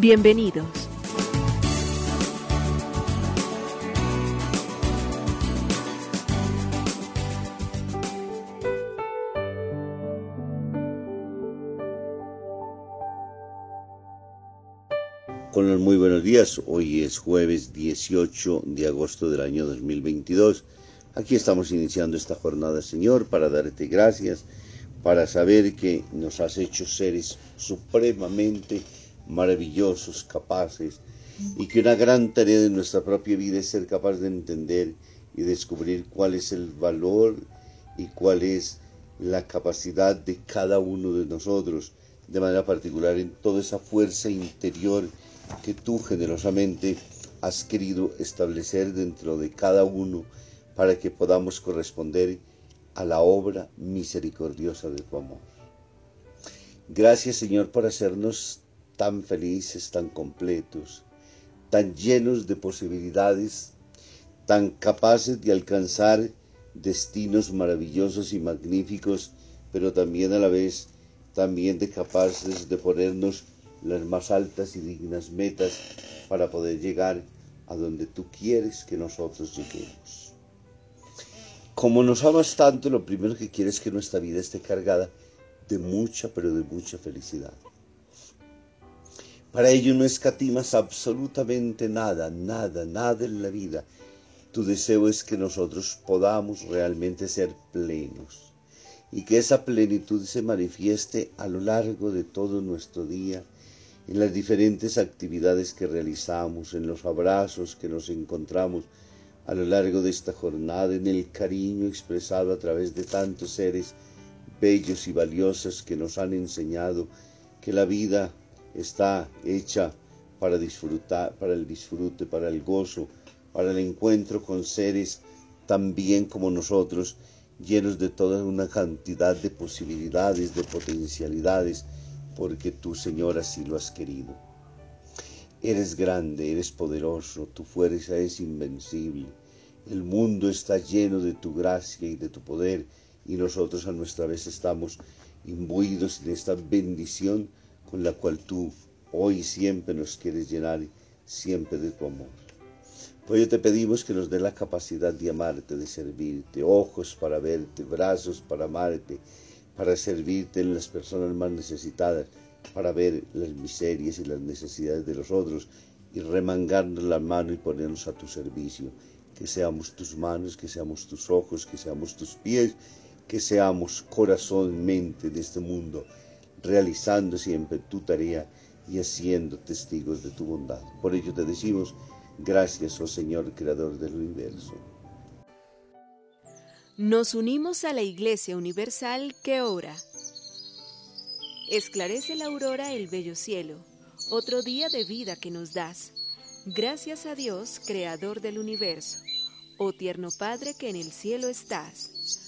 Bienvenidos. Con los muy buenos días, hoy es jueves 18 de agosto del año 2022. Aquí estamos iniciando esta jornada, Señor, para darte gracias, para saber que nos has hecho seres supremamente maravillosos, capaces, y que una gran tarea de nuestra propia vida es ser capaz de entender y descubrir cuál es el valor y cuál es la capacidad de cada uno de nosotros, de manera particular en toda esa fuerza interior que tú generosamente has querido establecer dentro de cada uno para que podamos corresponder a la obra misericordiosa de tu amor. Gracias Señor por hacernos tan felices, tan completos, tan llenos de posibilidades, tan capaces de alcanzar destinos maravillosos y magníficos, pero también a la vez también de capaces de ponernos las más altas y dignas metas para poder llegar a donde tú quieres que nosotros lleguemos. Como nos amas tanto, lo primero que quieres es que nuestra vida esté cargada de mucha, pero de mucha felicidad. Para ello no escatimas absolutamente nada, nada, nada en la vida. Tu deseo es que nosotros podamos realmente ser plenos y que esa plenitud se manifieste a lo largo de todo nuestro día, en las diferentes actividades que realizamos, en los abrazos que nos encontramos a lo largo de esta jornada, en el cariño expresado a través de tantos seres bellos y valiosos que nos han enseñado que la vida está hecha para disfrutar, para el disfrute, para el gozo, para el encuentro con seres tan bien como nosotros, llenos de toda una cantidad de posibilidades, de potencialidades, porque tú, Señor, así lo has querido. Eres grande, eres poderoso, tu fuerza es invencible. El mundo está lleno de tu gracia y de tu poder, y nosotros a nuestra vez estamos imbuidos de esta bendición con la cual tú hoy siempre nos quieres llenar, siempre de tu amor. Por ello te pedimos que nos dé la capacidad de amarte, de servirte, ojos para verte, brazos para amarte, para servirte en las personas más necesitadas, para ver las miserias y las necesidades de los otros y remangarnos la mano y ponernos a tu servicio. Que seamos tus manos, que seamos tus ojos, que seamos tus pies, que seamos corazón, mente de este mundo realizando siempre tu tarea y haciendo testigos de tu bondad. Por ello te decimos, gracias, oh Señor, Creador del universo. Nos unimos a la Iglesia Universal que ora. Esclarece la aurora el bello cielo, otro día de vida que nos das. Gracias a Dios, Creador del universo, oh tierno Padre que en el cielo estás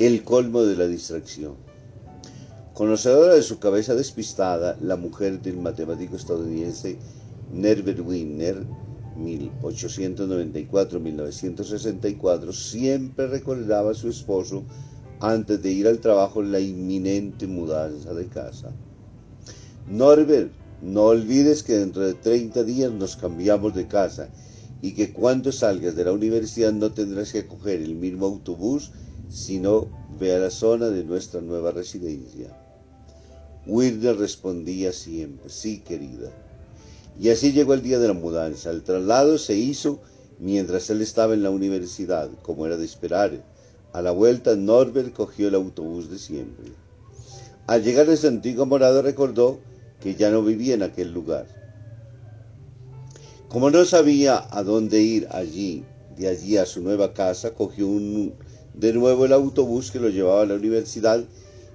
El colmo de la distracción. Conocedora de su cabeza despistada, la mujer del matemático estadounidense Nerbert Wiener, 1894-1964, siempre recordaba a su esposo antes de ir al trabajo la inminente mudanza de casa. Norbert, no olvides que dentro de 30 días nos cambiamos de casa y que cuando salgas de la universidad no tendrás que coger el mismo autobús, sino ve a la zona de nuestra nueva residencia. Wilder respondía siempre, sí querida. Y así llegó el día de la mudanza. El traslado se hizo mientras él estaba en la universidad, como era de esperar. A la vuelta, Norbert cogió el autobús de siempre. Al llegar a su antigua morada recordó que ya no vivía en aquel lugar. Como no sabía a dónde ir allí, de allí a su nueva casa, cogió de nuevo el autobús que lo llevaba a la universidad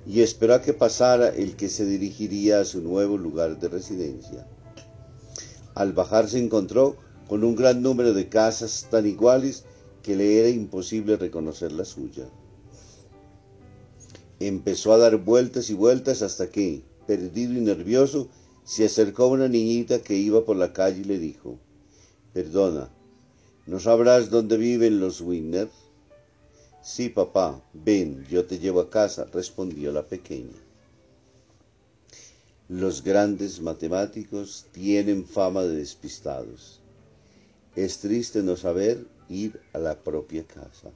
y esperó a que pasara el que se dirigiría a su nuevo lugar de residencia. Al bajar se encontró con un gran número de casas tan iguales que le era imposible reconocer la suya. Empezó a dar vueltas y vueltas hasta que, perdido y nervioso, se acercó a una niñita que iba por la calle y le dijo, Perdona, ¿no sabrás dónde viven los Winner? Sí, papá, ven, yo te llevo a casa, respondió la pequeña. Los grandes matemáticos tienen fama de despistados. Es triste no saber ir a la propia casa.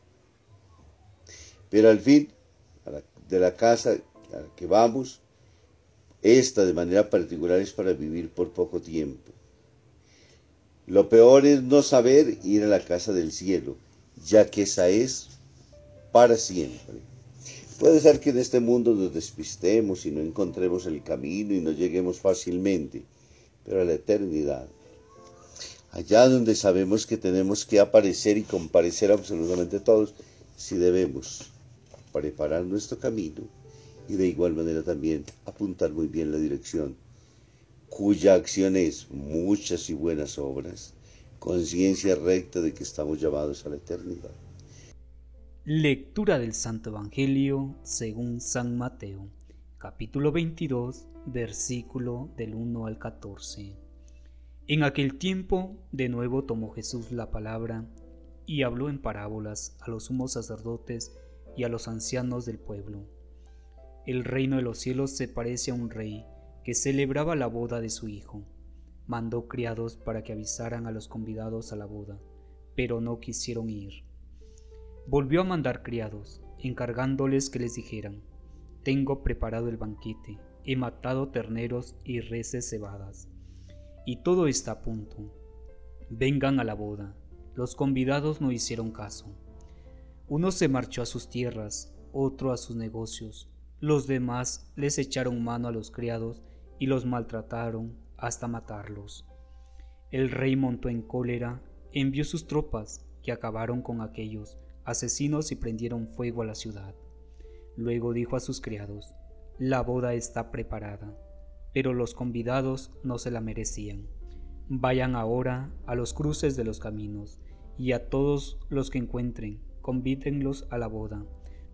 Pero al fin, de la casa a la que vamos, esta de manera particular es para vivir por poco tiempo. Lo peor es no saber ir a la casa del cielo, ya que esa es para siempre. Puede ser que en este mundo nos despistemos y no encontremos el camino y no lleguemos fácilmente, pero a la eternidad, allá donde sabemos que tenemos que aparecer y comparecer absolutamente todos, si debemos preparar nuestro camino y de igual manera también apuntar muy bien la dirección, cuya acción es muchas y buenas obras, conciencia recta de que estamos llamados a la eternidad. Lectura del Santo Evangelio según San Mateo, capítulo 22, versículo del 1 al 14. En aquel tiempo de nuevo tomó Jesús la palabra y habló en parábolas a los sumos sacerdotes y a los ancianos del pueblo. El reino de los cielos se parece a un rey que celebraba la boda de su hijo. Mandó criados para que avisaran a los convidados a la boda, pero no quisieron ir. Volvió a mandar criados, encargándoles que les dijeran, Tengo preparado el banquete, he matado terneros y reses cebadas, y todo está a punto. Vengan a la boda. Los convidados no hicieron caso. Uno se marchó a sus tierras, otro a sus negocios, los demás les echaron mano a los criados y los maltrataron hasta matarlos. El rey montó en cólera, envió sus tropas, que acabaron con aquellos, asesinos y prendieron fuego a la ciudad. Luego dijo a sus criados, La boda está preparada, pero los convidados no se la merecían. Vayan ahora a los cruces de los caminos, y a todos los que encuentren, convítenlos a la boda.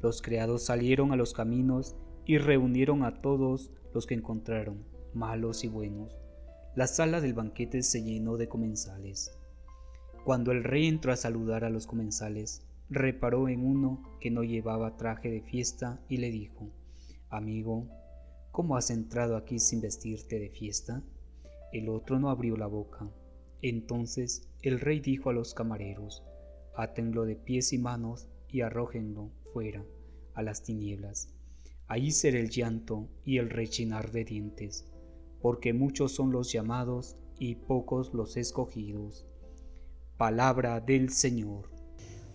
Los criados salieron a los caminos y reunieron a todos los que encontraron, malos y buenos. La sala del banquete se llenó de comensales. Cuando el rey entró a saludar a los comensales, reparó en uno que no llevaba traje de fiesta y le dijo, Amigo, ¿cómo has entrado aquí sin vestirte de fiesta? El otro no abrió la boca. Entonces el rey dijo a los camareros, Átenlo de pies y manos y arrójenlo fuera, a las tinieblas. Allí será el llanto y el rechinar de dientes, porque muchos son los llamados y pocos los escogidos. Palabra del Señor.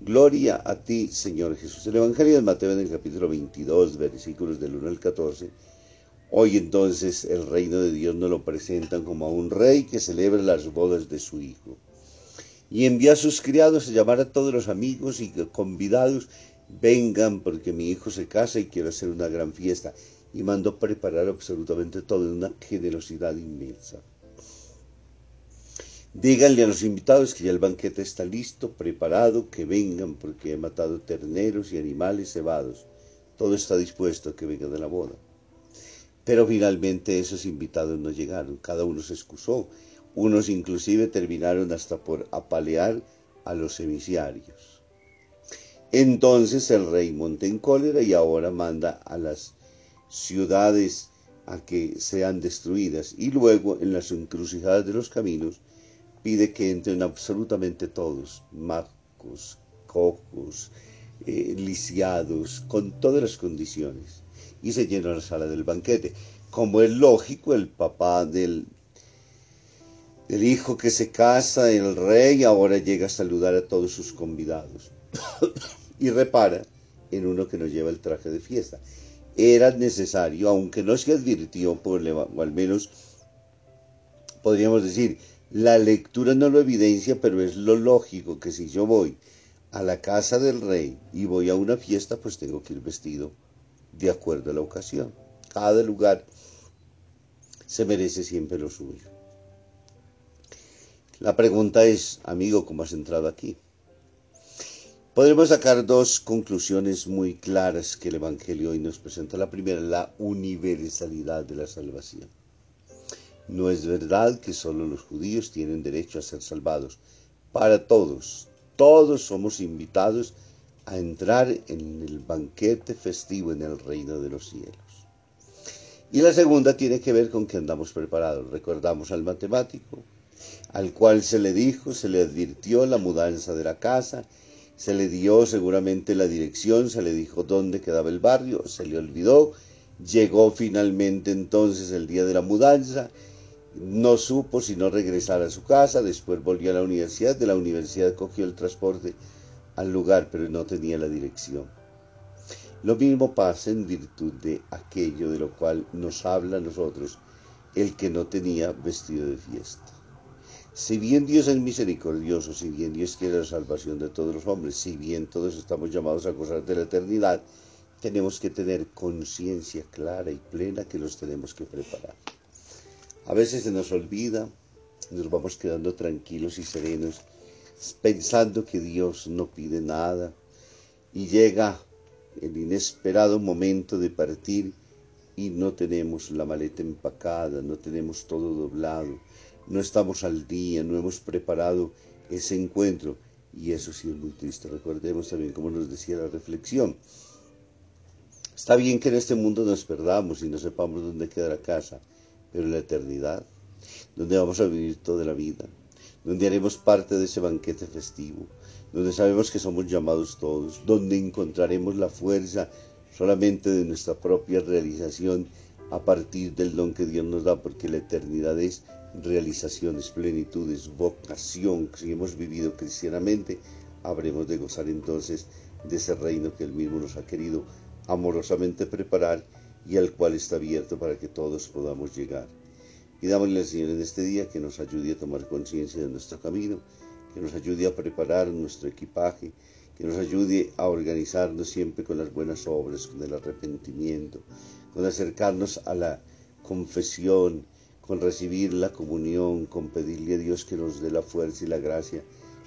Gloria a ti, Señor Jesús. El Evangelio de Mateo en el capítulo 22, versículos del 1 al 14. Hoy entonces el reino de Dios nos lo presentan como a un rey que celebra las bodas de su hijo. Y envía a sus criados a llamar a todos los amigos y convidados, vengan porque mi hijo se casa y quiero hacer una gran fiesta. Y mandó preparar absolutamente todo en una generosidad inmensa. Díganle a los invitados que ya el banquete está listo, preparado, que vengan porque he matado terneros y animales cebados. Todo está dispuesto, que vengan de la boda. Pero finalmente esos invitados no llegaron, cada uno se excusó. Unos inclusive terminaron hasta por apalear a los emisiarios. Entonces el rey monta en cólera y ahora manda a las ciudades a que sean destruidas y luego en las encrucijadas de los caminos pide que entren absolutamente todos, macos, cojos, eh, lisiados, con todas las condiciones. Y se llena la sala del banquete. Como es lógico, el papá del, del hijo que se casa, el rey, ahora llega a saludar a todos sus convidados. y repara en uno que no lleva el traje de fiesta. Era necesario, aunque no se advirtió, por, o al menos podríamos decir, la lectura no lo evidencia, pero es lo lógico que si yo voy a la casa del rey y voy a una fiesta, pues tengo que ir vestido de acuerdo a la ocasión. Cada lugar se merece siempre lo suyo. La pregunta es, amigo, ¿cómo has entrado aquí? Podremos sacar dos conclusiones muy claras que el Evangelio hoy nos presenta. La primera, la universalidad de la salvación. No es verdad que solo los judíos tienen derecho a ser salvados. Para todos, todos somos invitados a entrar en el banquete festivo en el reino de los cielos. Y la segunda tiene que ver con que andamos preparados. Recordamos al matemático, al cual se le dijo, se le advirtió la mudanza de la casa, se le dio seguramente la dirección, se le dijo dónde quedaba el barrio, se le olvidó, llegó finalmente entonces el día de la mudanza no supo si no regresar a su casa, después volvió a la universidad, de la universidad cogió el transporte al lugar, pero no tenía la dirección. Lo mismo pasa en virtud de aquello de lo cual nos habla a nosotros el que no tenía vestido de fiesta. Si bien Dios es misericordioso, si bien Dios quiere la salvación de todos los hombres, si bien todos estamos llamados a gozar de la eternidad, tenemos que tener conciencia clara y plena que los tenemos que preparar. A veces se nos olvida, nos vamos quedando tranquilos y serenos, pensando que Dios no pide nada y llega el inesperado momento de partir y no tenemos la maleta empacada, no tenemos todo doblado, no estamos al día, no hemos preparado ese encuentro y eso sí es muy triste. Recordemos también como nos decía la reflexión. Está bien que en este mundo nos perdamos y no sepamos dónde queda la casa, pero la eternidad, donde vamos a vivir toda la vida, donde haremos parte de ese banquete festivo, donde sabemos que somos llamados todos, donde encontraremos la fuerza solamente de nuestra propia realización a partir del don que Dios nos da, porque la eternidad es realización, es plenitud, es vocación. Si hemos vivido cristianamente, habremos de gozar entonces de ese reino que Él mismo nos ha querido amorosamente preparar y al cual está abierto para que todos podamos llegar. Pidámosle al Señor en este día que nos ayude a tomar conciencia de nuestro camino, que nos ayude a preparar nuestro equipaje, que nos ayude a organizarnos siempre con las buenas obras, con el arrepentimiento, con acercarnos a la confesión, con recibir la comunión, con pedirle a Dios que nos dé la fuerza y la gracia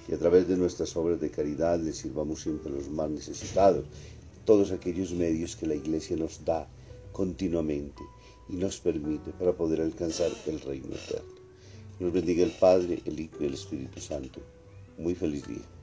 y a través de nuestras obras de caridad le sirvamos siempre a los más necesitados, todos aquellos medios que la Iglesia nos da continuamente y nos permite para poder alcanzar el reino eterno. Nos bendiga el Padre, el Hijo y el Espíritu Santo. Muy feliz día.